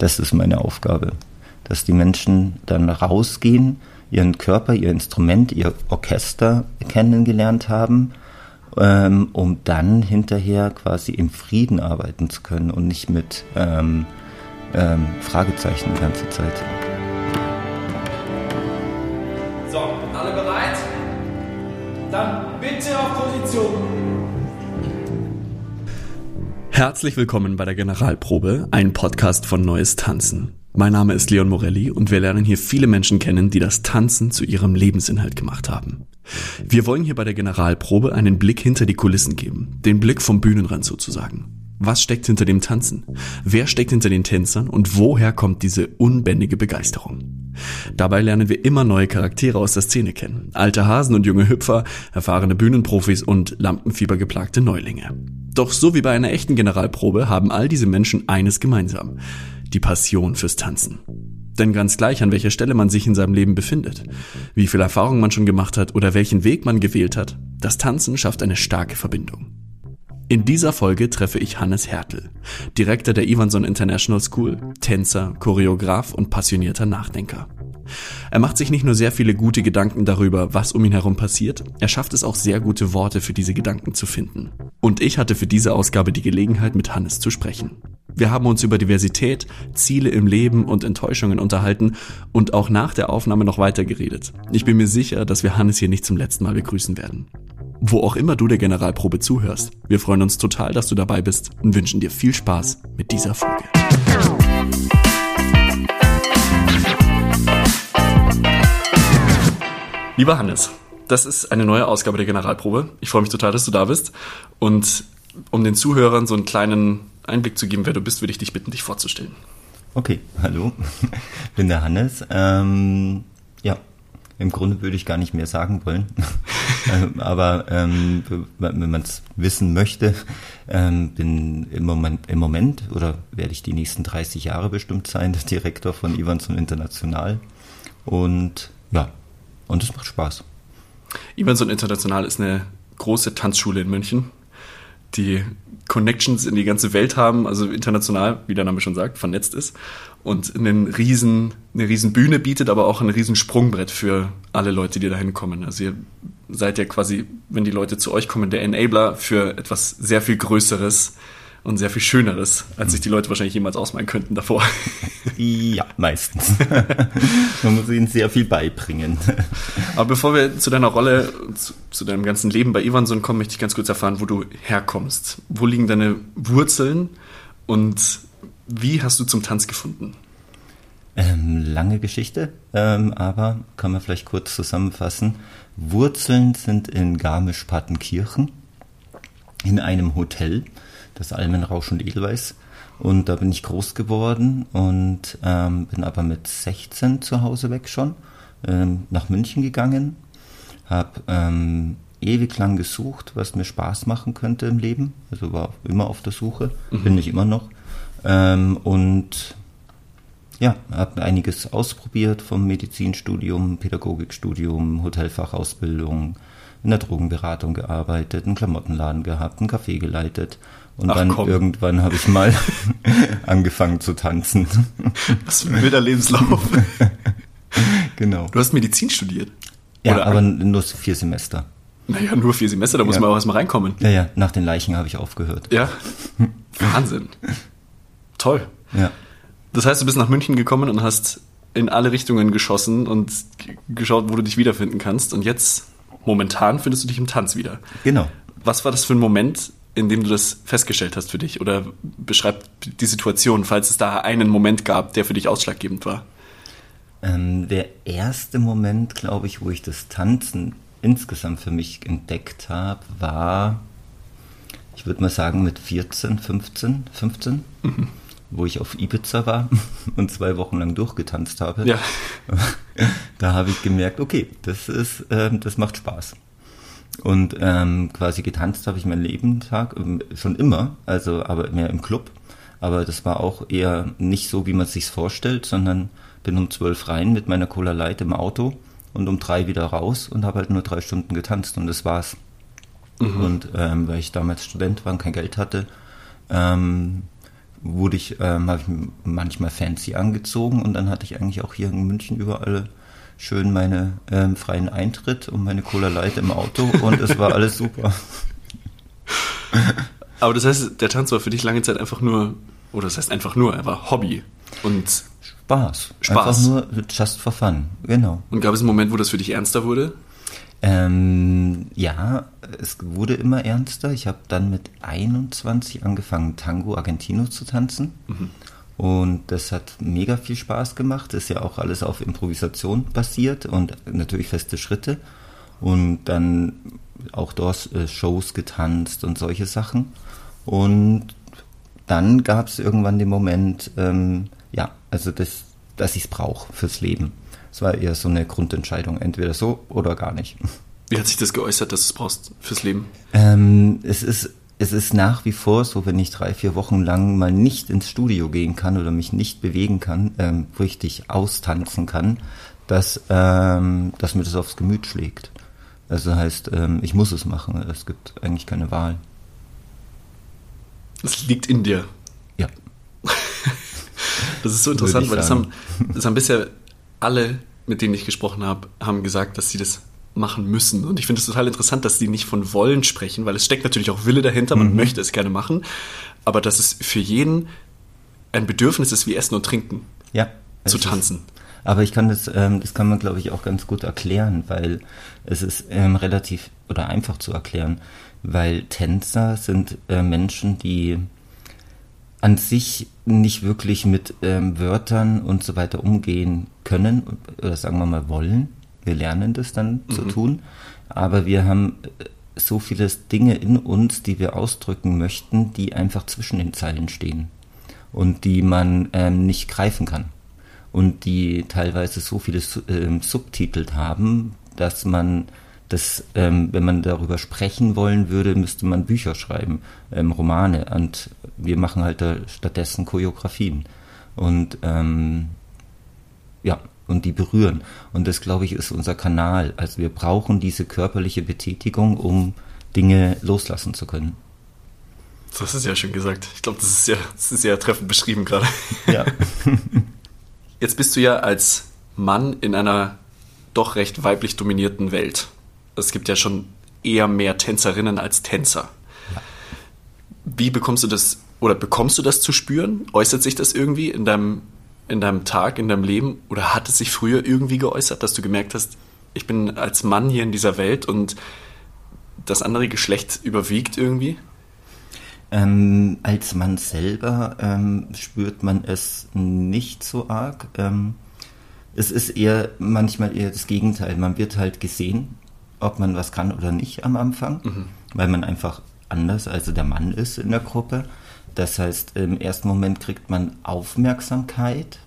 Das ist meine Aufgabe. Dass die Menschen dann rausgehen, ihren Körper, ihr Instrument, ihr Orchester kennengelernt haben, ähm, um dann hinterher quasi im Frieden arbeiten zu können und nicht mit ähm, ähm, Fragezeichen die ganze Zeit. Herzlich willkommen bei der Generalprobe, ein Podcast von Neues Tanzen. Mein Name ist Leon Morelli und wir lernen hier viele Menschen kennen, die das Tanzen zu ihrem Lebensinhalt gemacht haben. Wir wollen hier bei der Generalprobe einen Blick hinter die Kulissen geben, den Blick vom Bühnenrand sozusagen. Was steckt hinter dem Tanzen? Wer steckt hinter den Tänzern und woher kommt diese unbändige Begeisterung? Dabei lernen wir immer neue Charaktere aus der Szene kennen. Alte Hasen und junge Hüpfer, erfahrene Bühnenprofis und lampenfiebergeplagte Neulinge. Doch so wie bei einer echten Generalprobe haben all diese Menschen eines gemeinsam. Die Passion fürs Tanzen. Denn ganz gleich, an welcher Stelle man sich in seinem Leben befindet, wie viel Erfahrung man schon gemacht hat oder welchen Weg man gewählt hat, das Tanzen schafft eine starke Verbindung. In dieser Folge treffe ich Hannes Hertel, Direktor der Ivanson International School, Tänzer, Choreograf und passionierter Nachdenker. Er macht sich nicht nur sehr viele gute Gedanken darüber, was um ihn herum passiert, er schafft es auch sehr gute Worte für diese Gedanken zu finden. Und ich hatte für diese Ausgabe die Gelegenheit, mit Hannes zu sprechen. Wir haben uns über Diversität, Ziele im Leben und Enttäuschungen unterhalten und auch nach der Aufnahme noch weiter geredet. Ich bin mir sicher, dass wir Hannes hier nicht zum letzten Mal begrüßen werden wo auch immer du der Generalprobe zuhörst. Wir freuen uns total, dass du dabei bist und wünschen dir viel Spaß mit dieser Folge. Lieber Hannes, das ist eine neue Ausgabe der Generalprobe. Ich freue mich total, dass du da bist. Und um den Zuhörern so einen kleinen Einblick zu geben, wer du bist, würde ich dich bitten, dich vorzustellen. Okay, hallo, bin der Hannes. Ähm, ja, im Grunde würde ich gar nicht mehr sagen wollen. Ähm, aber ähm, wenn man es wissen möchte, ähm, bin im Moment, im Moment oder werde ich die nächsten 30 Jahre bestimmt sein, der Direktor von Ivanson International. Und ja, und es macht Spaß. Ivanson International ist eine große Tanzschule in München, die Connections in die ganze Welt haben, also international, wie der Name schon sagt, vernetzt ist und einen riesen, eine riesen Bühne bietet, aber auch ein riesen Sprungbrett für alle Leute, die da hinkommen. Also ihr seid ja quasi, wenn die Leute zu euch kommen, der Enabler für etwas sehr viel Größeres und sehr viel Schöneres, als sich die Leute wahrscheinlich jemals ausmalen könnten davor. Ja, meistens. Man muss ihnen sehr viel beibringen. Aber bevor wir zu deiner Rolle, zu, zu deinem ganzen Leben bei Ivanson kommen, möchte ich ganz kurz erfahren, wo du herkommst. Wo liegen deine Wurzeln und wie hast du zum Tanz gefunden? Ähm, lange Geschichte, ähm, aber kann man vielleicht kurz zusammenfassen. Wurzeln sind in Garmisch-Partenkirchen in einem Hotel, das Almenrausch und Edelweiß. Und da bin ich groß geworden und ähm, bin aber mit 16 zu Hause weg schon ähm, nach München gegangen. Habe ähm, ewig lang gesucht, was mir Spaß machen könnte im Leben. Also war immer auf der Suche, mhm. bin ich immer noch. Ähm, und ja, habe einiges ausprobiert vom Medizinstudium, Pädagogikstudium, Hotelfachausbildung, in der Drogenberatung gearbeitet, einen Klamottenladen gehabt, einen Café geleitet. Und Ach, dann komm. irgendwann habe ich mal angefangen zu tanzen. Was für ein wilder Lebenslauf. genau. Du hast Medizin studiert? Ja, Oder aber nur vier Semester. Naja, nur vier Semester, da muss ja. man auch erstmal reinkommen. Ja, ja, nach den Leichen habe ich aufgehört. Ja. Wahnsinn. Toll. Ja. Das heißt, du bist nach München gekommen und hast in alle Richtungen geschossen und geschaut, wo du dich wiederfinden kannst. Und jetzt, momentan, findest du dich im Tanz wieder. Genau. Was war das für ein Moment, in dem du das festgestellt hast für dich? Oder beschreib die Situation, falls es da einen Moment gab, der für dich ausschlaggebend war. Ähm, der erste Moment, glaube ich, wo ich das Tanzen insgesamt für mich entdeckt habe, war, ich würde mal sagen, mit 14, 15, 15. Mhm wo ich auf Ibiza war und zwei Wochen lang durchgetanzt habe. Ja. Da habe ich gemerkt, okay, das ist, ähm, das macht Spaß. Und ähm, quasi getanzt habe ich mein Leben Tag ähm, schon immer, also aber mehr im Club. Aber das war auch eher nicht so, wie man es sich vorstellt, sondern bin um zwölf rein mit meiner Cola Light im Auto und um drei wieder raus und habe halt nur drei Stunden getanzt und das war's. Mhm. Und ähm, weil ich damals Student war und kein Geld hatte, ähm, wurde ich, ähm, habe ich manchmal fancy angezogen und dann hatte ich eigentlich auch hier in München überall schön meine ähm, freien Eintritt und meine Cola Light im Auto und es war alles super. Aber das heißt, der Tanz war für dich lange Zeit einfach nur, oder das heißt einfach nur, er war Hobby und Spaß. Spaß. Einfach nur just for fun, genau. Und gab es einen Moment, wo das für dich ernster wurde? Ähm, ja, es wurde immer ernster. Ich habe dann mit 21 angefangen, Tango Argentino zu tanzen. Und das hat mega viel Spaß gemacht. Ist ja auch alles auf Improvisation basiert und natürlich feste Schritte. Und dann auch dort äh, Shows getanzt und solche Sachen. Und dann gab es irgendwann den Moment, ähm, ja, also das, dass ich es brauche fürs Leben. Es war eher so eine Grundentscheidung, entweder so oder gar nicht. Wie hat sich das geäußert, dass du es brauchst fürs Leben? Ähm, es ist es ist nach wie vor so, wenn ich drei, vier Wochen lang mal nicht ins Studio gehen kann oder mich nicht bewegen kann, ähm, richtig austanzen kann, dass, ähm, dass mir das aufs Gemüt schlägt. Also heißt, ähm, ich muss es machen. Es gibt eigentlich keine Wahl. Das liegt in dir. Ja. Das ist so interessant, weil das haben, das haben bisher alle, mit denen ich gesprochen habe, haben gesagt, dass sie das machen müssen. Und ich finde es total interessant, dass sie nicht von wollen sprechen, weil es steckt natürlich auch Wille dahinter, man möchte es gerne machen, aber dass es für jeden ein Bedürfnis ist wie Essen und Trinken, Ja. zu tanzen. Aber ich kann das, ähm, das kann man glaube ich auch ganz gut erklären, weil es ist ähm, relativ oder einfach zu erklären, weil Tänzer sind äh, Menschen, die an sich nicht wirklich mit ähm, Wörtern und so weiter umgehen können oder sagen wir mal wollen. Wir lernen das dann zu tun, aber wir haben äh, so viele Dinge in uns, die wir ausdrücken möchten, die einfach zwischen den Zeilen stehen und die man ähm, nicht greifen kann und die teilweise so viele ähm, Subtitel haben, dass man das, ähm, wenn man darüber sprechen wollen würde, müsste man Bücher schreiben, ähm, Romane und wir machen halt da stattdessen Choreografien und ähm, ja und die berühren und das glaube ich ist unser Kanal. Also wir brauchen diese körperliche Betätigung, um Dinge loslassen zu können. Das ist ja schön gesagt. Ich glaube, das ist sehr, das ist sehr treffend beschrieben gerade. Ja. Jetzt bist du ja als Mann in einer doch recht weiblich dominierten Welt. Es gibt ja schon eher mehr Tänzerinnen als Tänzer. Wie bekommst du das oder bekommst du das zu spüren? Äußert sich das irgendwie in deinem, in deinem Tag, in deinem Leben? Oder hat es sich früher irgendwie geäußert, dass du gemerkt hast, ich bin als Mann hier in dieser Welt und das andere Geschlecht überwiegt irgendwie? Ähm, als Mann selber ähm, spürt man es nicht so arg. Ähm, es ist eher manchmal eher das Gegenteil. Man wird halt gesehen, ob man was kann oder nicht am Anfang, weil man einfach anders als der Mann ist in der Gruppe. Das heißt, im ersten Moment kriegt man Aufmerksamkeit,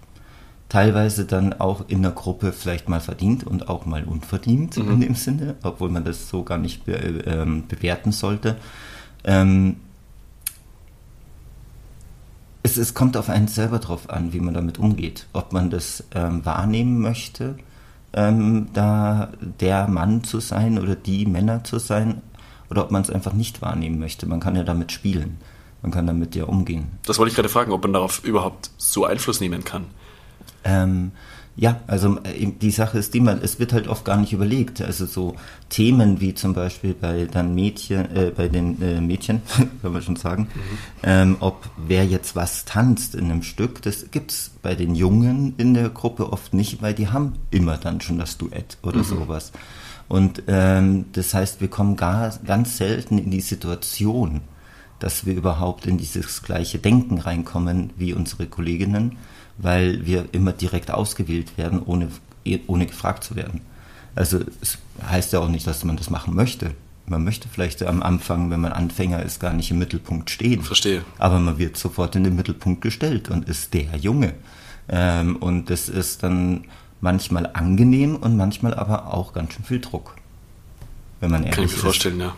teilweise dann auch in der Gruppe vielleicht mal verdient und auch mal unverdient in dem Sinne, obwohl man das so gar nicht be ähm, bewerten sollte. Ähm, es, es kommt auf einen selber drauf an, wie man damit umgeht. Ob man das ähm, wahrnehmen möchte, ähm, da der Mann zu sein oder die Männer zu sein, oder ob man es einfach nicht wahrnehmen möchte. Man kann ja damit spielen. Man kann damit ja umgehen. Das wollte ich gerade fragen, ob man darauf überhaupt so Einfluss nehmen kann. Ähm, ja, also äh, die Sache ist die, man, es wird halt oft gar nicht überlegt. Also so Themen wie zum Beispiel bei dann Mädchen, äh, bei den äh, Mädchen, kann man schon sagen, ähm, ob wer jetzt was tanzt in einem Stück, das gibt's bei den Jungen in der Gruppe oft nicht, weil die haben immer dann schon das Duett oder sowas. Und ähm, das heißt, wir kommen gar, ganz selten in die Situation, dass wir überhaupt in dieses gleiche Denken reinkommen wie unsere Kolleginnen, weil wir immer direkt ausgewählt werden, ohne, ohne gefragt zu werden. Also es heißt ja auch nicht, dass man das machen möchte. Man möchte vielleicht am Anfang, wenn man Anfänger ist, gar nicht im Mittelpunkt stehen. Verstehe. Aber man wird sofort in den Mittelpunkt gestellt und ist der Junge. Ähm, und das ist dann manchmal angenehm und manchmal aber auch ganz schön viel Druck. Wenn man ehrlich Kann ich mir ist. vorstellen, ja.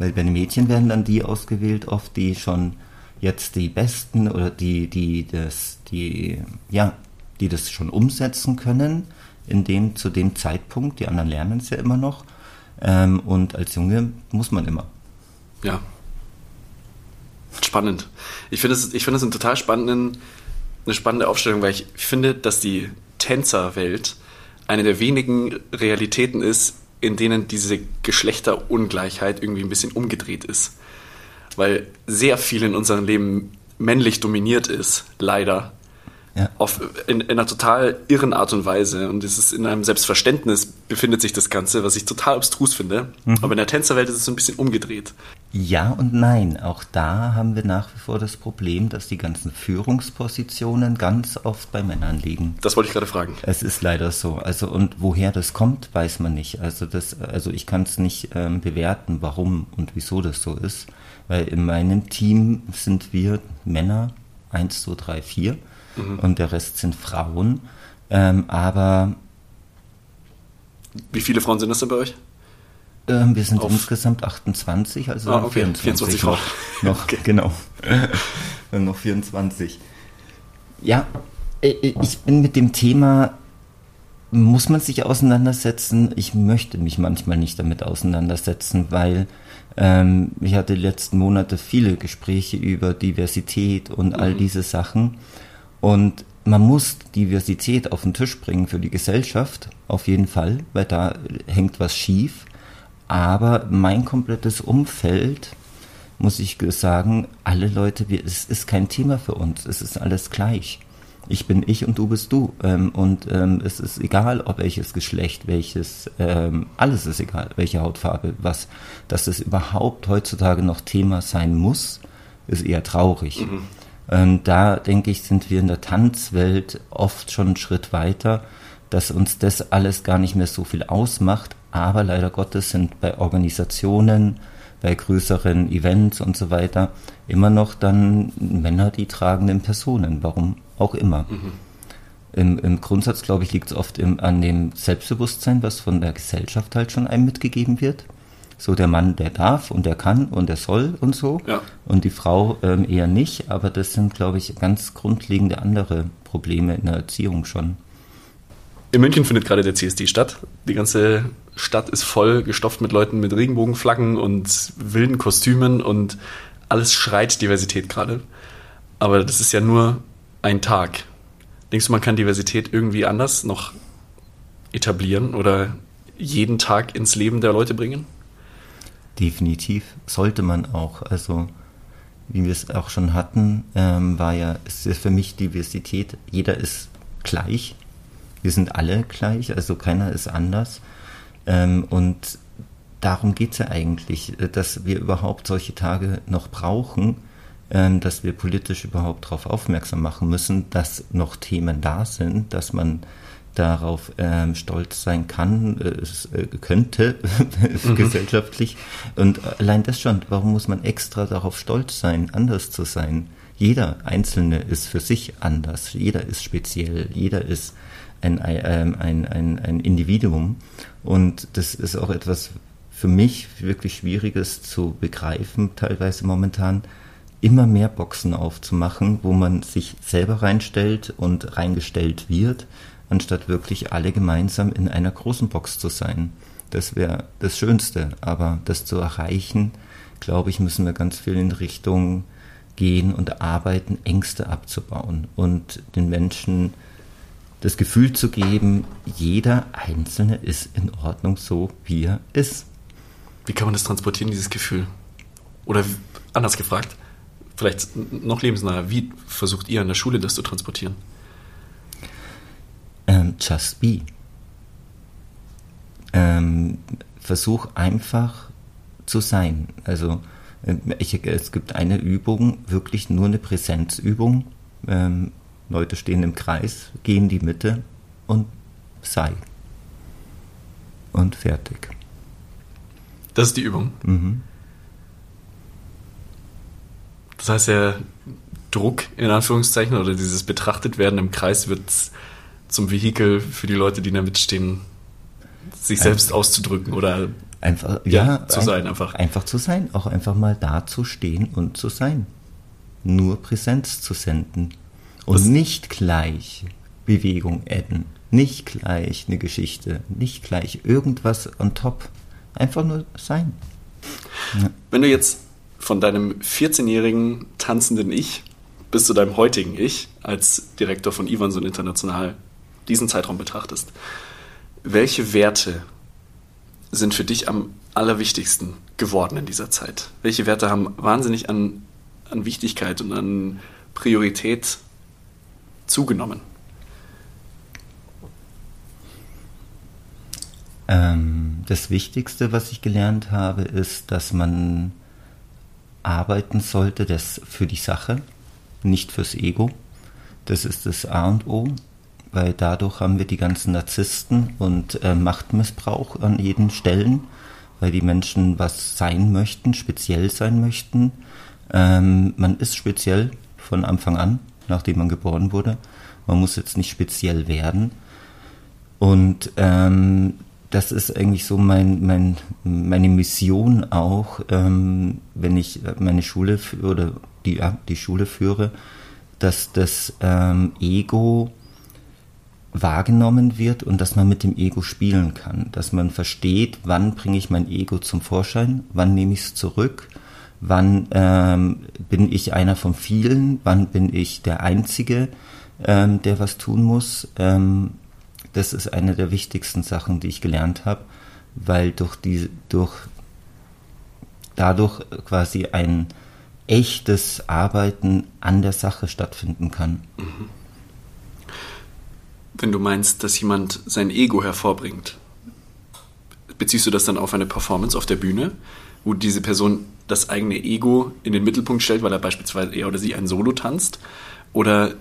Weil bei den Mädchen werden dann die ausgewählt, oft die schon jetzt die Besten oder die, die das, die, ja, die das schon umsetzen können, in dem, zu dem Zeitpunkt, die anderen lernen es ja immer noch. Ähm, und als Junge muss man immer. Ja. Spannend. Ich finde es, ich finde es einen total spannenden, eine spannende Aufstellung, weil ich finde, dass die Tänzerwelt eine der wenigen Realitäten ist, in denen diese Geschlechterungleichheit irgendwie ein bisschen umgedreht ist. Weil sehr viel in unserem Leben männlich dominiert ist, leider. Ja. Auf, in, in, einer total irren Art und Weise. Und es ist in einem Selbstverständnis befindet sich das Ganze, was ich total abstrus finde. Mhm. Aber in der Tänzerwelt ist es so ein bisschen umgedreht. Ja und nein. Auch da haben wir nach wie vor das Problem, dass die ganzen Führungspositionen ganz oft bei Männern liegen. Das wollte ich gerade fragen. Es ist leider so. Also und woher das kommt, weiß man nicht. Also das, also ich kann es nicht ähm, bewerten, warum und wieso das so ist. Weil in meinem Team sind wir Männer, eins, zwei, drei, vier mhm. und der Rest sind Frauen. Ähm, aber. Wie viele Frauen sind das denn bei euch? Ähm, wir sind Auf. insgesamt 28, also ah, okay. 24, 24 Frauen. Noch, okay. genau. noch 24. Ja, äh, äh, ich bin mit dem Thema muss man sich auseinandersetzen. Ich möchte mich manchmal nicht damit auseinandersetzen, weil ähm, ich hatte die letzten Monate viele Gespräche über Diversität und all mhm. diese Sachen. Und man muss Diversität auf den Tisch bringen für die Gesellschaft, auf jeden Fall, weil da hängt was schief. Aber mein komplettes Umfeld, muss ich sagen, alle Leute, wir, es ist kein Thema für uns, es ist alles gleich. Ich bin ich und du bist du. Ähm, und ähm, es ist egal, ob welches Geschlecht, welches, ähm, alles ist egal, welche Hautfarbe, was. Dass es überhaupt heutzutage noch Thema sein muss, ist eher traurig. Mhm. Da denke ich, sind wir in der Tanzwelt oft schon einen Schritt weiter, dass uns das alles gar nicht mehr so viel ausmacht. Aber leider Gottes sind bei Organisationen, bei größeren Events und so weiter immer noch dann Männer die tragenden Personen. Warum auch immer. Mhm. Im, Im, Grundsatz, glaube ich, liegt es oft im, an dem Selbstbewusstsein, was von der Gesellschaft halt schon einem mitgegeben wird so der Mann, der darf und der kann und der soll und so. Ja. Und die Frau ähm, eher nicht. Aber das sind, glaube ich, ganz grundlegende andere Probleme in der Erziehung schon. In München findet gerade der CSD statt. Die ganze Stadt ist voll gestopft mit Leuten mit Regenbogenflaggen und wilden Kostümen und alles schreit Diversität gerade. Aber das ist ja nur ein Tag. Denkst du, man kann Diversität irgendwie anders noch etablieren oder jeden Tag ins Leben der Leute bringen? Definitiv sollte man auch. Also wie wir es auch schon hatten, ähm, war ja, ist ja für mich Diversität, jeder ist gleich. Wir sind alle gleich, also keiner ist anders. Ähm, und darum geht es ja eigentlich, äh, dass wir überhaupt solche Tage noch brauchen, ähm, dass wir politisch überhaupt darauf aufmerksam machen müssen, dass noch Themen da sind, dass man darauf ähm, stolz sein kann, äh, äh, könnte, mhm. gesellschaftlich. Und allein das schon, warum muss man extra darauf stolz sein, anders zu sein? Jeder Einzelne ist für sich anders, jeder ist speziell, jeder ist ein, ein, ein, ein, ein Individuum. Und das ist auch etwas für mich wirklich Schwieriges zu begreifen, teilweise momentan, immer mehr Boxen aufzumachen, wo man sich selber reinstellt und reingestellt wird anstatt wirklich alle gemeinsam in einer großen Box zu sein. Das wäre das Schönste, aber das zu erreichen, glaube ich, müssen wir ganz viel in Richtung gehen und arbeiten, Ängste abzubauen und den Menschen das Gefühl zu geben, jeder Einzelne ist in Ordnung so, wie er ist. Wie kann man das transportieren, dieses Gefühl? Oder anders gefragt, vielleicht noch lebensnaher, wie versucht ihr an der Schule das zu transportieren? ähm, just be. Ähm, versuch einfach zu sein. Also äh, ich, es gibt eine Übung, wirklich nur eine Präsenzübung. Ähm, Leute stehen im Kreis, gehen die Mitte und sei. Und fertig. Das ist die Übung. Mhm. Das heißt, der Druck in Anführungszeichen oder dieses Betrachtetwerden im Kreis wird zum Vehikel für die Leute, die da mitstehen, sich einfach, selbst auszudrücken oder einfach ja, ja zu ein, sein einfach. Einfach zu sein, auch einfach mal da zu stehen und zu sein. Nur Präsenz zu senden und Was? nicht gleich Bewegung adden, nicht gleich eine Geschichte, nicht gleich irgendwas on top, einfach nur sein. Ja. Wenn du jetzt von deinem 14-jährigen tanzenden Ich bis zu deinem heutigen Ich als Direktor von Ivanson International diesen Zeitraum betrachtest, welche Werte sind für dich am allerwichtigsten geworden in dieser Zeit? Welche Werte haben wahnsinnig an, an Wichtigkeit und an Priorität zugenommen? Ähm, das Wichtigste, was ich gelernt habe, ist, dass man arbeiten sollte das für die Sache, nicht fürs Ego. Das ist das A und O, weil dadurch haben wir die ganzen Narzissten und äh, Machtmissbrauch an jeden Stellen, weil die Menschen was sein möchten, speziell sein möchten. Ähm, man ist speziell von Anfang an, nachdem man geboren wurde. Man muss jetzt nicht speziell werden. Und ähm, das ist eigentlich so mein, mein, meine Mission auch, ähm, wenn ich meine Schule oder die, ja, die Schule führe, dass das ähm, Ego wahrgenommen wird und dass man mit dem Ego spielen kann, dass man versteht, wann bringe ich mein Ego zum Vorschein, wann nehme ich es zurück, wann ähm, bin ich einer von vielen, wann bin ich der Einzige, ähm, der was tun muss. Ähm, das ist eine der wichtigsten Sachen, die ich gelernt habe, weil durch die, durch dadurch quasi ein echtes Arbeiten an der Sache stattfinden kann. Wenn du meinst, dass jemand sein Ego hervorbringt, beziehst du das dann auf eine Performance auf der Bühne, wo diese Person das eigene Ego in den Mittelpunkt stellt, weil er beispielsweise er oder sie ein Solo tanzt? Oder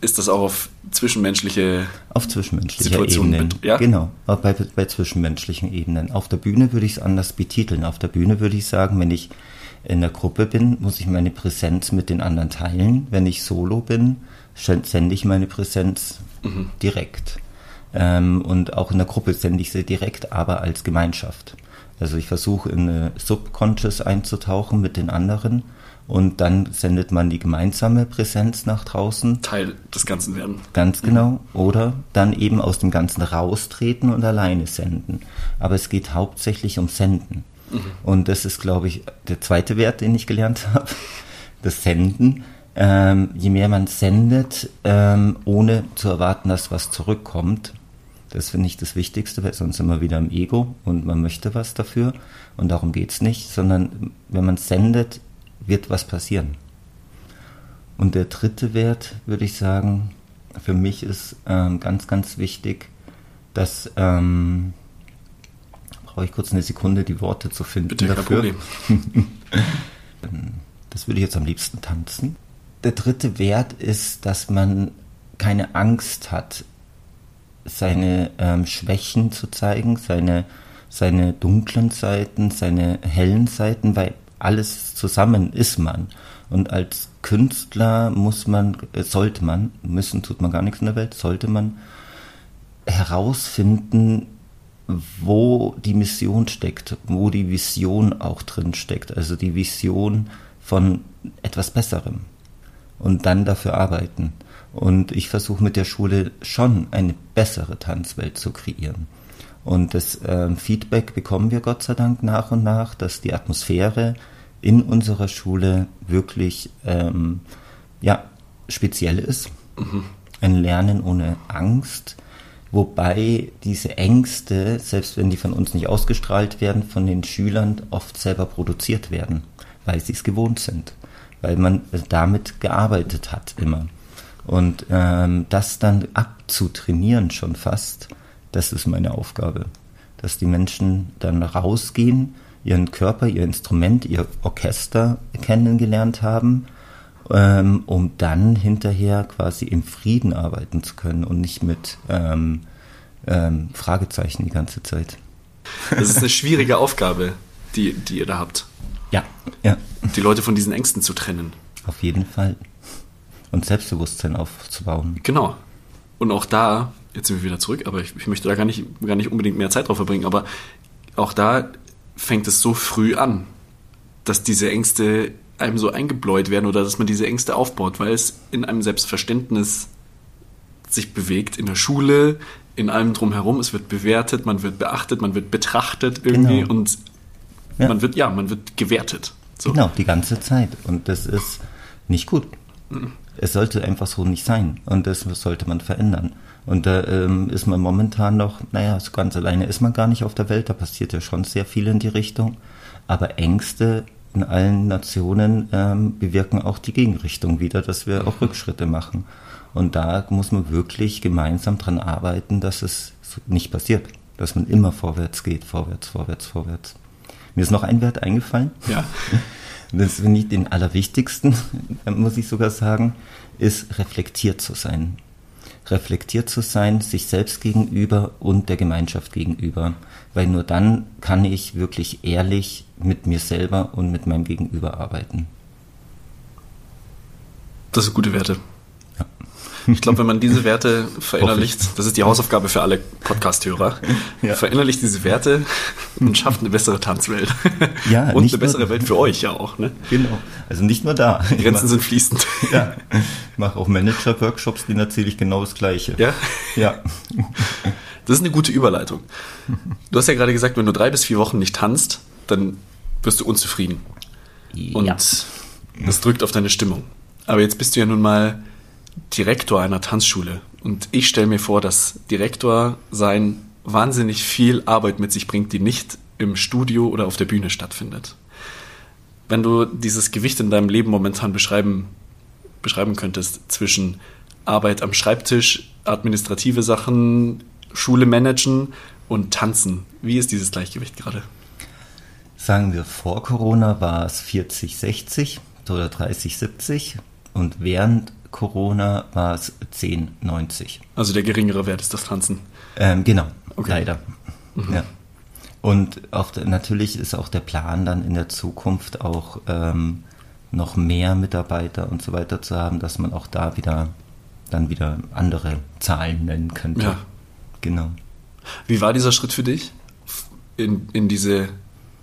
ist das auch auf zwischenmenschliche auf zwischenmenschlicher Situationen Ebenen. Ja? Genau, bei, bei zwischenmenschlichen Ebenen. Auf der Bühne würde ich es anders betiteln. Auf der Bühne würde ich sagen, wenn ich in der Gruppe bin, muss ich meine Präsenz mit den anderen teilen. Wenn ich solo bin, sende ich meine Präsenz mhm. direkt. Ähm, und auch in der Gruppe sende ich sie direkt, aber als Gemeinschaft. Also ich versuche in eine Subconscious einzutauchen mit den anderen und dann sendet man die gemeinsame Präsenz nach draußen. Teil des Ganzen werden. Ganz genau. Oder dann eben aus dem Ganzen raustreten und alleine senden. Aber es geht hauptsächlich um Senden. Mhm. Und das ist, glaube ich, der zweite Wert, den ich gelernt habe. Das Senden. Ähm, je mehr man sendet, ähm, ohne zu erwarten, dass was zurückkommt, das finde ich das Wichtigste, weil sonst immer wieder im Ego und man möchte was dafür und darum geht es nicht, sondern wenn man sendet, wird was passieren. Und der dritte Wert, würde ich sagen, für mich ist ähm, ganz, ganz wichtig, dass ähm, brauche ich kurz eine Sekunde, die Worte zu finden Bitte, dafür. das würde ich jetzt am liebsten tanzen. Der dritte Wert ist, dass man keine Angst hat, seine ähm, Schwächen zu zeigen, seine, seine dunklen Seiten, seine hellen Seiten, weil alles zusammen ist man. Und als Künstler muss man, äh, sollte man, müssen tut man gar nichts in der Welt, sollte man herausfinden, wo die Mission steckt, wo die Vision auch drin steckt, also die Vision von etwas Besserem und dann dafür arbeiten. Und ich versuche mit der Schule schon eine bessere Tanzwelt zu kreieren. Und das äh, Feedback bekommen wir Gott sei Dank nach und nach, dass die Atmosphäre in unserer Schule wirklich ähm, ja, speziell ist. Mhm. Ein Lernen ohne Angst, wobei diese Ängste, selbst wenn die von uns nicht ausgestrahlt werden, von den Schülern oft selber produziert werden, weil sie es gewohnt sind, weil man damit gearbeitet hat immer. Und ähm, das dann abzutrainieren schon fast, das ist meine Aufgabe. Dass die Menschen dann rausgehen ihren Körper, ihr Instrument, ihr Orchester kennengelernt haben, ähm, um dann hinterher quasi im Frieden arbeiten zu können und nicht mit ähm, ähm, Fragezeichen die ganze Zeit. Das ist eine schwierige Aufgabe, die, die ihr da habt. Ja, ja. Die Leute von diesen Ängsten zu trennen. Auf jeden Fall. Und Selbstbewusstsein aufzubauen. Genau. Und auch da, jetzt sind wir wieder zurück, aber ich, ich möchte da gar nicht, gar nicht unbedingt mehr Zeit drauf verbringen, aber auch da fängt es so früh an, dass diese Ängste einem so eingebläut werden oder dass man diese Ängste aufbaut, weil es in einem Selbstverständnis sich bewegt, in der Schule, in allem drumherum. Es wird bewertet, man wird beachtet, man wird betrachtet irgendwie genau. und ja. man wird, ja, man wird gewertet. So. Genau, die ganze Zeit. Und das ist nicht gut. Es sollte einfach so nicht sein. Und das sollte man verändern. Und da ähm, ist man momentan noch, naja, so ganz alleine ist man gar nicht auf der Welt. Da passiert ja schon sehr viel in die Richtung. Aber Ängste in allen Nationen ähm, bewirken auch die Gegenrichtung wieder, dass wir auch Rückschritte machen. Und da muss man wirklich gemeinsam dran arbeiten, dass es nicht passiert. Dass man immer vorwärts geht, vorwärts, vorwärts, vorwärts. Mir ist noch ein Wert eingefallen. Ja. Das finde ich den allerwichtigsten, muss ich sogar sagen, ist reflektiert zu sein. Reflektiert zu sein, sich selbst gegenüber und der Gemeinschaft gegenüber. Weil nur dann kann ich wirklich ehrlich mit mir selber und mit meinem Gegenüber arbeiten. Das sind gute Werte. Ich glaube, wenn man diese Werte verinnerlicht, das ist die Hausaufgabe für alle Podcast-Hörer, Ja. verinnerlicht diese Werte und schafft eine bessere Tanzwelt. Ja, und eine bessere Welt für euch ja auch. Ne? Genau. Also nicht nur da. Die Grenzen sind fließend. ja. Ich mache auch Manager-Workshops, denen erzähle ich genau das Gleiche. Ja? Ja. Das ist eine gute Überleitung. Du hast ja gerade gesagt, wenn du drei bis vier Wochen nicht tanzt, dann wirst du unzufrieden. Und ja. das drückt auf deine Stimmung. Aber jetzt bist du ja nun mal Direktor einer Tanzschule. Und ich stelle mir vor, dass Direktor sein wahnsinnig viel Arbeit mit sich bringt, die nicht im Studio oder auf der Bühne stattfindet. Wenn du dieses Gewicht in deinem Leben momentan beschreiben, beschreiben könntest zwischen Arbeit am Schreibtisch, administrative Sachen, Schule managen und tanzen, wie ist dieses Gleichgewicht gerade? Sagen wir, vor Corona war es 40, 60 oder 30, 70 und während Corona war es 10, 90. Also der geringere Wert ist das Tanzen. Ähm, genau, Okay. leider. Ja. Und auf natürlich ist auch der Plan dann in der Zukunft auch ähm, noch mehr Mitarbeiter und so weiter zu haben, dass man auch da wieder dann wieder andere Zahlen nennen könnte. Ja. Genau. Wie war dieser Schritt für dich, in, in, diese,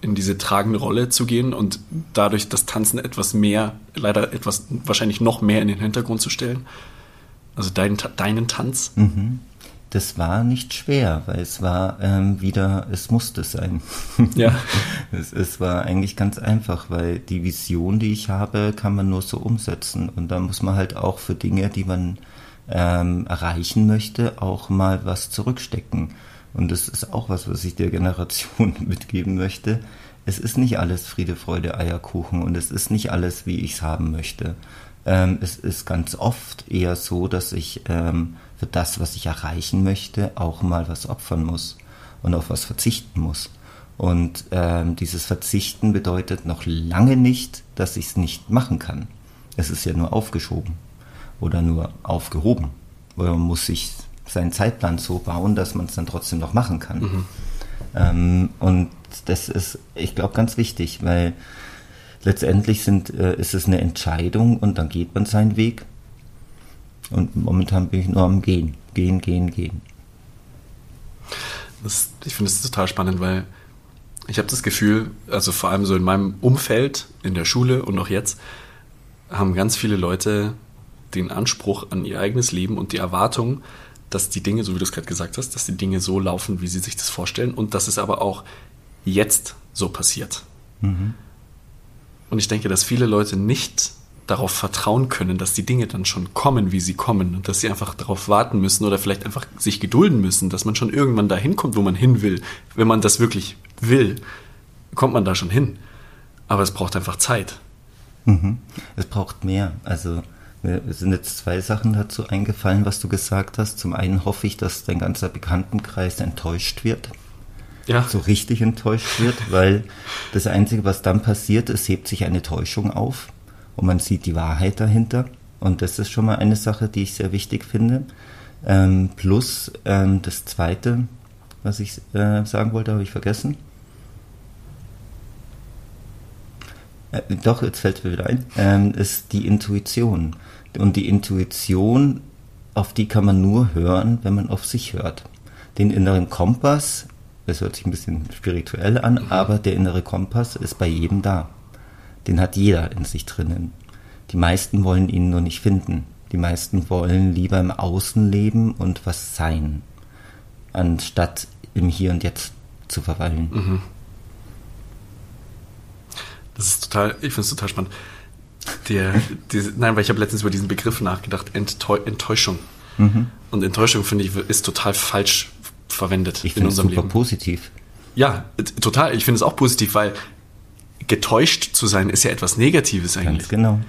in diese tragende Rolle zu gehen und dadurch das Tanzen etwas mehr, leider etwas, wahrscheinlich noch mehr in den Hintergrund zu stellen? Also deinen, Ta- deinen Tanz? Mhm. Das war nicht schwer, weil es war ähm, wieder, es musste sein. Ja. Es, es war eigentlich ganz einfach, weil die Vision, die ich habe, kann man nur so umsetzen. Und da muss man halt auch für Dinge, die man ähm, erreichen möchte, auch mal was zurückstecken. Und das ist auch was, was ich der Generation mitgeben möchte. Es ist nicht alles Friede, Freude, Eierkuchen und es ist nicht alles, wie ich es haben möchte. Ähm, es ist ganz oft eher so, dass ich ähm, für das, was ich erreichen möchte, auch mal was opfern muss und auf was verzichten muss. Und ähm, dieses Verzichten bedeutet noch lange nicht, dass ich es nicht machen kann. Es ist ja nur aufgeschoben oder nur aufgehoben. Oder man muss sich seinen Zeitplan so bauen, dass man es dann trotzdem noch machen kann. Ähm, und das ist, ich glaube, ganz wichtig, weil letztendlich sind, äh, ist es eine Entscheidung und dann geht man seinen Weg. Und momentan bin ich nur am Gehen. Gehen, gehen, gehen. Das, ich finde es total spannend, weil ich habe das Gefühl, also vor allem so in meinem Umfeld, in der Schule und auch jetzt, haben ganz viele Leute den Anspruch an ihr eigenes Leben und die Erwartung, dass die Dinge, so wie du es gerade gesagt hast, dass die Dinge so laufen, wie sie sich das vorstellen und dass es aber auch jetzt so passiert. Und ich denke, dass viele Leute nicht darauf vertrauen können, dass die Dinge dann schon kommen, wie sie kommen und dass sie einfach darauf warten müssen oder vielleicht einfach sich gedulden müssen, dass man schon irgendwann dahin kommt, wo man hin will. Wenn man das wirklich will, kommt man da schon hin. Aber es braucht einfach Zeit. Mhm. Es braucht mehr. Also mir sind jetzt zwei Sachen dazu eingefallen, was du gesagt hast. Zum einen hoffe ich, dass dein ganzer Bekanntenkreis enttäuscht wird. Ja, so richtig enttäuscht wird, weil das Einzige, was dann passiert, es hebt sich eine Täuschung auf und man sieht die Wahrheit dahinter. Und das ist schon mal eine Sache, die ich sehr wichtig finde. Ähm, plus ähm, das Zweite, was ich äh, sagen wollte, habe ich vergessen. Äh, doch, jetzt fällt mir wieder ein, ähm, ist die Intuition. Und die Intuition, auf die kann man nur hören, wenn man auf sich hört. Den inneren Kompass, das hört sich ein bisschen spirituell an, aber der innere Kompass ist bei jedem da. Den hat jeder in sich drinnen. Die meisten wollen ihn nur nicht finden. Die meisten wollen lieber im Außen leben und was sein, anstatt im Hier und Jetzt zu verweilen. Das ist total, ich finde es total spannend. Der, diese, nein, weil ich habe letztens über diesen Begriff nachgedacht, Enttäu Enttäuschung. Mhm. Und Enttäuschung, finde ich, ist total falsch verwendet ich in unserem super Leben. positiv. Ja, total. Ich finde es auch positiv, weil getäuscht zu sein ist ja etwas Negatives eigentlich. Ganz genau.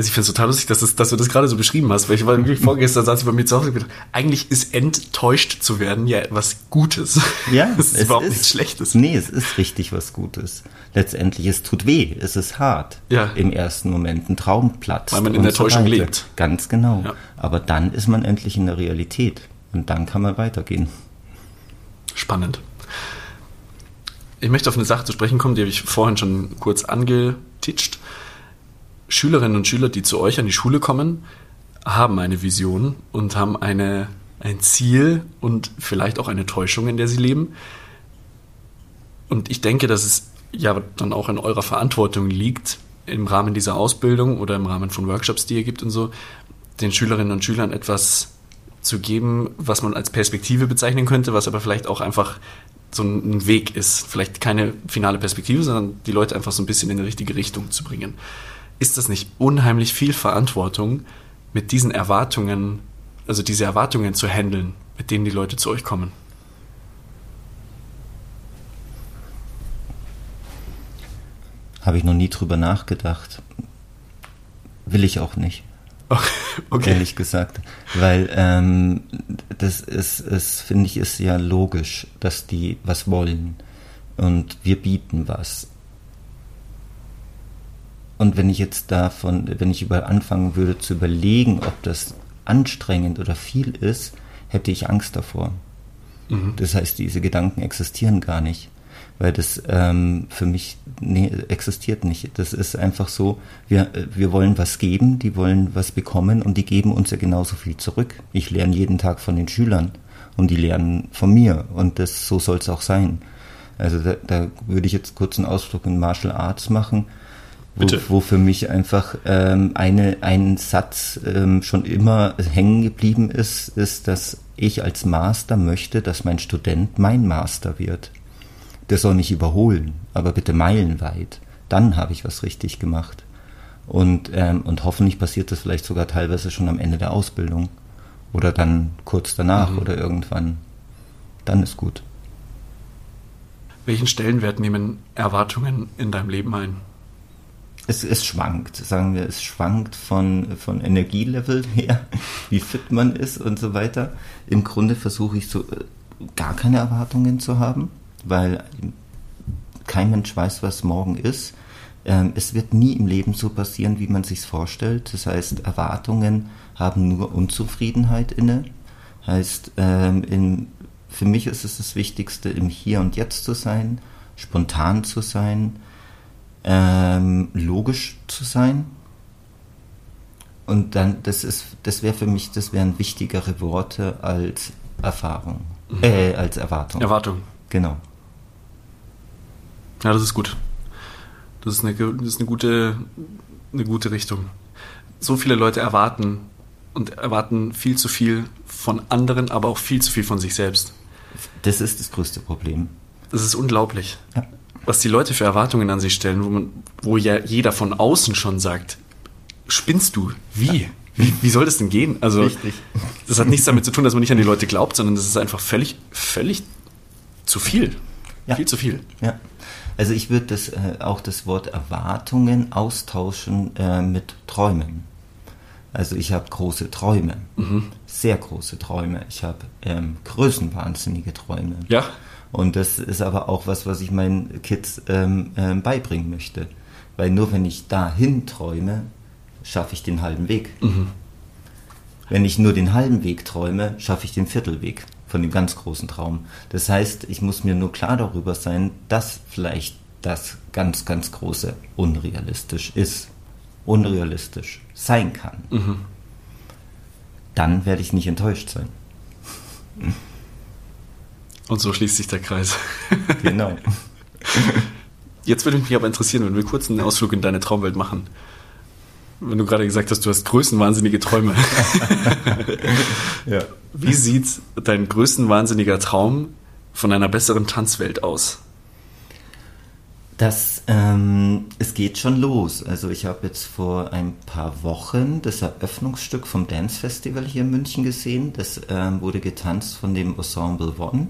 Ich finde es total lustig, dass, das, dass du das gerade so beschrieben hast, weil ich war wirklich vorgestern saß ich bei mir zu Hause und gedacht, eigentlich ist enttäuscht zu werden ja etwas Gutes. Ja, es ist überhaupt ist, nichts Schlechtes. Nee, es ist richtig was Gutes. Letztendlich, es tut weh, es ist hart. Ja. Im ersten Moment ein Traumplatz. Weil man in der Täuschung so lebt. Ganz genau. Ja. Aber dann ist man endlich in der Realität und dann kann man weitergehen. Spannend. Ich möchte auf eine Sache zu sprechen kommen, die habe ich vorhin schon kurz angetitscht. Schülerinnen und Schüler, die zu euch an die Schule kommen, haben eine Vision und haben eine, ein Ziel und vielleicht auch eine Täuschung, in der sie leben. Und ich denke, dass es ja dann auch in eurer Verantwortung liegt, im Rahmen dieser Ausbildung oder im Rahmen von Workshops, die ihr gibt und so, den Schülerinnen und Schülern etwas zu geben, was man als Perspektive bezeichnen könnte, was aber vielleicht auch einfach so ein Weg ist. Vielleicht keine finale Perspektive, sondern die Leute einfach so ein bisschen in die richtige Richtung zu bringen. Ist das nicht unheimlich viel Verantwortung, mit diesen Erwartungen, also diese Erwartungen zu handeln, mit denen die Leute zu euch kommen? Habe ich noch nie drüber nachgedacht. Will ich auch nicht. Okay. Ehrlich gesagt. Weil ähm, das ist, ist finde ich, ist ja logisch, dass die was wollen. Und wir bieten was. Und wenn ich jetzt davon, wenn ich über anfangen würde zu überlegen, ob das anstrengend oder viel ist, hätte ich Angst davor. Mhm. Das heißt, diese Gedanken existieren gar nicht weil das ähm, für mich nee, existiert nicht. Das ist einfach so, wir, wir wollen was geben, die wollen was bekommen und die geben uns ja genauso viel zurück. Ich lerne jeden Tag von den Schülern und die lernen von mir und das so soll es auch sein. Also da, da würde ich jetzt kurz einen Ausflug in Martial Arts machen. Wo, wo, für mich einfach ähm, eine, ein Satz ähm, schon immer hängen geblieben ist, ist, dass ich als Master möchte, dass mein Student mein Master wird der soll mich überholen, aber bitte meilenweit. Dann habe ich was richtig gemacht. Und, ähm, und hoffentlich passiert das vielleicht sogar teilweise schon am Ende der Ausbildung. Oder dann kurz danach mhm. oder irgendwann. Dann ist gut. Welchen Stellenwert nehmen Erwartungen in deinem Leben ein? Es, es schwankt, sagen wir, es schwankt von, von Energielevel her, wie fit man ist und so weiter. Im Grunde versuche ich so äh, gar keine Erwartungen zu haben weil kein Mensch weiß, was morgen ist. Ähm, es wird nie im Leben so passieren, wie man sich vorstellt. Das heißt, Erwartungen haben nur Unzufriedenheit inne. Heißt, ähm, in, für mich ist es das Wichtigste, im Hier und Jetzt zu sein, spontan zu sein, ähm, logisch zu sein. Und dann, das ist, das wäre für mich, das wären wichtigere Worte als Erfahrung, mhm. äh, als Erwartung. Erwartung. Genau. Ja, das ist gut. Das ist eine, das ist eine, gute, eine gute Richtung. So viele Leute erwarten und erwarten viel zu viel von anderen, aber auch viel zu viel von sich selbst. Das ist das größte Problem. Das ist unglaublich. Ja. Was die Leute für Erwartungen an sich stellen, wo, man, wo ja jeder von außen schon sagt, spinnst du? Wie? Wie, wie soll das denn gehen? Also, Richtig. das hat nichts damit zu tun, dass man nicht an die Leute glaubt, sondern das ist einfach völlig, völlig zu viel. Ja. Viel zu viel. Ja. Also ich würde das, äh, auch das Wort Erwartungen austauschen äh, mit Träumen. Also ich habe große Träume, mhm. sehr große Träume. Ich habe ähm, größenwahnsinnige Träume. Ja. Und das ist aber auch was, was ich meinen Kids ähm, ähm, beibringen möchte. Weil nur wenn ich dahin träume, schaffe ich den halben Weg. Mhm. Wenn ich nur den halben Weg träume, schaffe ich den Viertelweg von dem ganz großen Traum. Das heißt, ich muss mir nur klar darüber sein, dass vielleicht das ganz, ganz große unrealistisch ist, unrealistisch sein kann. Mhm. Dann werde ich nicht enttäuscht sein. Und so schließt sich der Kreis. genau. Jetzt würde mich aber interessieren, wenn wir kurz einen Ausflug in deine Traumwelt machen wenn du gerade gesagt hast, du hast größenwahnsinnige Träume. ja. Wie sieht dein größtenwahnsinniger Traum von einer besseren Tanzwelt aus? Das, ähm, es geht schon los. Also ich habe jetzt vor ein paar Wochen das Eröffnungsstück vom Dance Festival hier in München gesehen. Das ähm, wurde getanzt von dem Ensemble One.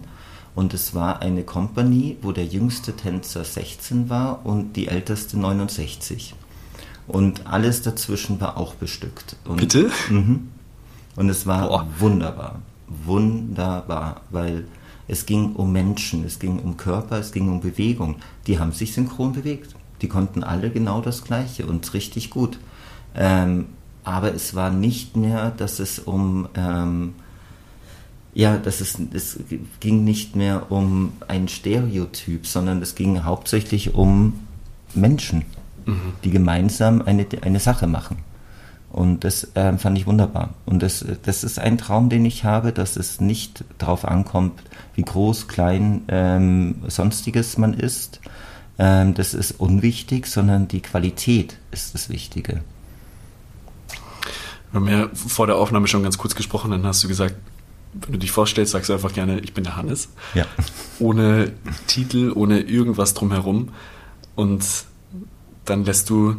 Und es war eine Kompanie, wo der jüngste Tänzer 16 war und die älteste 69. Und alles dazwischen war auch bestückt. Und, Bitte? Mhm. Und es war Boah. wunderbar. Wunderbar, weil es ging um Menschen, es ging um Körper, es ging um Bewegung. Die haben sich synchron bewegt. Die konnten alle genau das Gleiche und richtig gut. Ähm, aber es war nicht mehr, dass es um, ähm, ja, dass es, es ging nicht mehr um ein Stereotyp, sondern es ging hauptsächlich um Menschen, die gemeinsam eine, eine Sache machen. Und das ähm, fand ich wunderbar. Und das, das ist ein Traum, den ich habe, dass es nicht darauf ankommt, wie groß, klein, ähm, sonstiges man ist. Ähm, das ist unwichtig, sondern die Qualität ist das Wichtige. Wir haben ja vor der Aufnahme schon ganz kurz gesprochen, dann hast du gesagt, wenn du dich vorstellst, sagst du einfach gerne, ich bin der Hannes. Ja. Ohne Titel, ohne irgendwas drumherum. Und dann lässt du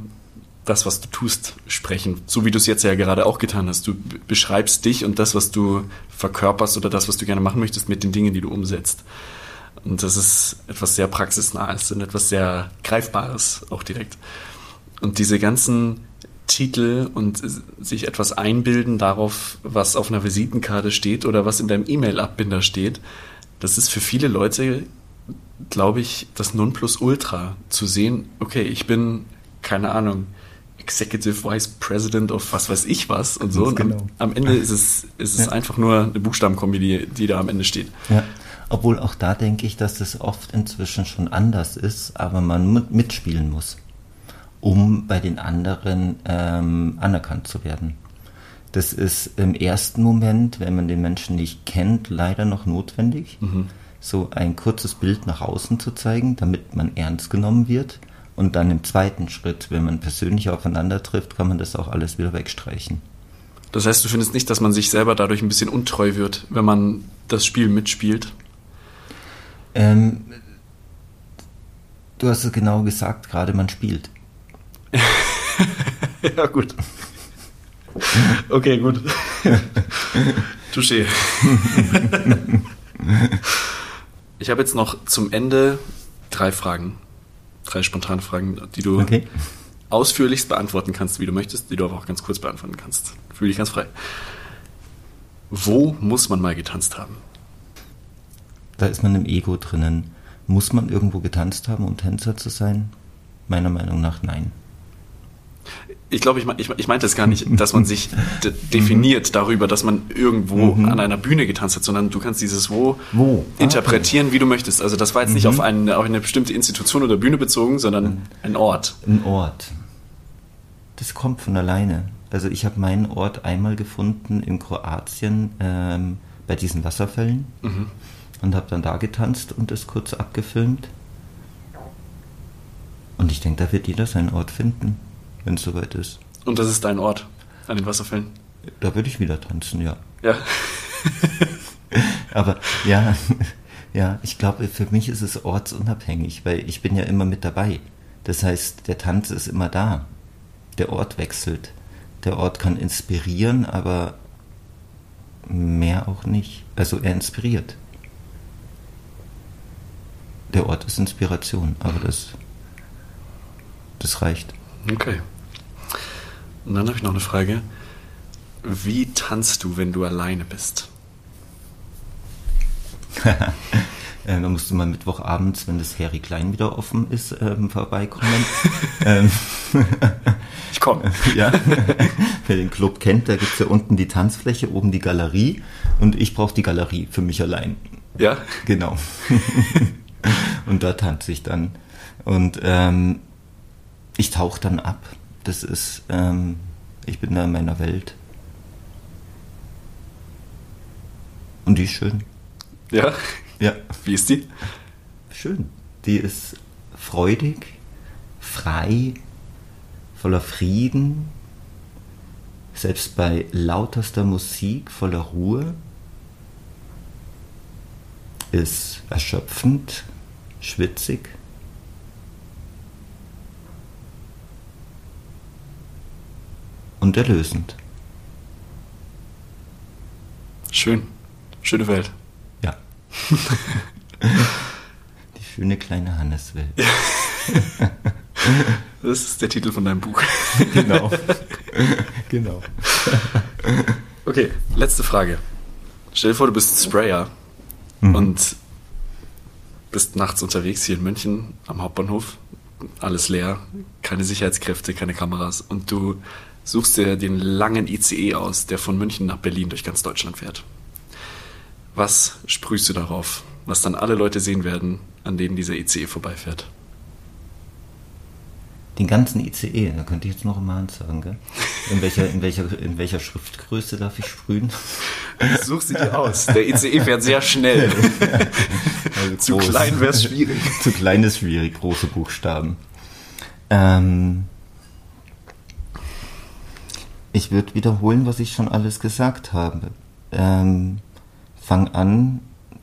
das, was du tust, sprechen. So wie du es jetzt ja gerade auch getan hast. Du beschreibst dich und das, was du verkörperst oder das, was du gerne machen möchtest, mit den Dingen, die du umsetzt. Und das ist etwas sehr praxisnahes und etwas sehr Greifbares auch direkt. Und diese ganzen Titel und sich etwas einbilden darauf, was auf einer Visitenkarte steht oder was in deinem E-Mail-Abbinder steht, das ist für viele Leute, glaube ich, das Nonplusultra zu sehen, okay, ich bin, keine Ahnung, Executive Vice President of was weiß ich was und so. Und am, genau. am Ende ist es, ist es Ja. einfach nur eine Buchstabenkombi, die, die da am Ende steht. Ja. Obwohl auch da denke ich, dass das oft inzwischen schon anders ist, aber man mit- mitspielen muss, um bei den anderen ähm, anerkannt zu werden. Das ist im ersten Moment, wenn man den Menschen nicht kennt, leider noch notwendig, so ein kurzes Bild nach außen zu zeigen, damit man ernst genommen wird. Und dann im zweiten Schritt, wenn man persönlich aufeinander trifft, kann man das auch alles wieder wegstreichen. Das heißt, du findest nicht, dass man sich selber dadurch ein bisschen untreu wird, wenn man das Spiel mitspielt? Ähm, du hast es genau gesagt, gerade man spielt. Ja, gut. Okay, gut. Touché. Ich habe jetzt noch zum Ende drei Fragen. Drei spontane Fragen, die du Okay. ausführlichst beantworten kannst, wie du möchtest, die du aber auch ganz kurz beantworten kannst. Fühle dich ganz frei. Wo muss man mal getanzt haben? Da ist man im Ego drinnen. Muss man irgendwo getanzt haben, um Tänzer zu sein? Meiner Meinung nach nein. Ich glaube, ich, mein- ich, ich meinte es gar nicht, dass man sich de definiert darüber, dass man irgendwo Mhm. an einer Bühne getanzt hat, sondern du kannst dieses Wo, Wo? Interpretieren, wie du möchtest. Also das war jetzt nicht Mhm. auf eine, auf eine bestimmte Institution oder Bühne bezogen, sondern ein Ort. Ein Ort. Das kommt von alleine. Also ich habe meinen Ort einmal gefunden in Kroatien ähm, bei diesen Wasserfällen und habe dann da getanzt und das kurz abgefilmt. Und ich denke, da wird jeder seinen Ort finden, wenn es soweit ist. Und das ist dein Ort an den Wasserfällen. Da würde ich wieder tanzen, ja. Ja. Aber ja, ja, ich glaube, für mich ist es ortsunabhängig, weil ich bin ja immer mit dabei. Das heißt, der Tanz ist immer da. Der Ort wechselt. Der Ort kann inspirieren, aber mehr auch nicht. Also er inspiriert. Der Ort ist Inspiration, aber das, das reicht. Okay. Und dann habe ich noch eine Frage. Wie tanzt du, wenn du alleine bist? Äh, da musst du mal Mittwochabends, wenn das Harry Klein wieder offen ist, ähm, vorbeikommen. ähm, Ich komme. ja, wer den Club kennt, da gibt es ja unten die Tanzfläche, oben die Galerie und ich brauche die Galerie für mich allein. Ja? Genau. und da tanze ich dann. Und ähm, ich tauche dann ab. Das ist, ähm, ich bin da in meiner Welt. Und die ist schön. Ja? Ja. Wie ist die? Schön. Die ist freudig, frei, voller Frieden, selbst bei lauterster Musik voller Ruhe, ist erschöpfend, schwitzig, und erlösend. Schön. Schöne Welt. Ja. Die schöne kleine Hanneswelt. Das ist der Titel von deinem Buch. Genau. genau. Okay, letzte Frage. Stell dir vor, du bist Sprayer Mhm. und bist nachts unterwegs hier in München am Hauptbahnhof. Alles leer, keine Sicherheitskräfte, keine Kameras. Und du suchst dir den langen ICE aus, der von München nach Berlin durch ganz Deutschland fährt. Was sprühst du darauf, was dann alle Leute sehen werden, an denen dieser ICE vorbeifährt? Den ganzen ICE, da könnte ich jetzt noch immer Hand sagen, gell? In welcher, in welcher, in welcher Schriftgröße darf ich sprühen? Such sie dir aus. Der ICE fährt sehr schnell. Also Zu groß. klein wäre es schwierig. Zu klein ist schwierig, große Buchstaben. Ähm, ich würde wiederholen, was ich schon alles gesagt habe. Ähm, fang an,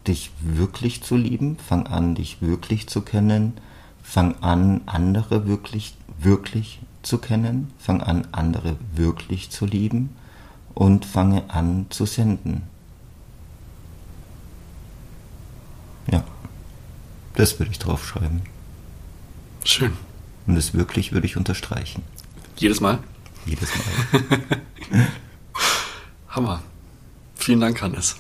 dich wirklich zu lieben, fang an, dich wirklich zu kennen, fang an, andere wirklich, wirklich zu kennen, fang an, andere wirklich zu lieben und fange an zu senden. Ja, das würde ich draufschreiben. Schön. Und das wirklich würde ich unterstreichen. Jedes Mal? Jedes Mal. Hammer. Vielen Dank, Hannes.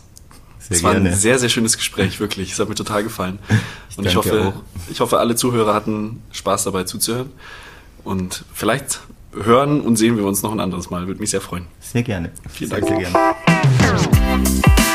Sehr Es war gerne. ein sehr, sehr schönes Gespräch, wirklich. Es hat mir total gefallen. Ich Und ich hoffe, auch. ich hoffe, alle Zuhörer hatten Spaß dabei zuzuhören. Und vielleicht hören und sehen wir uns noch ein anderes Mal. Würde mich sehr freuen. Sehr gerne. Vielen sehr, Dank. Sehr gerne.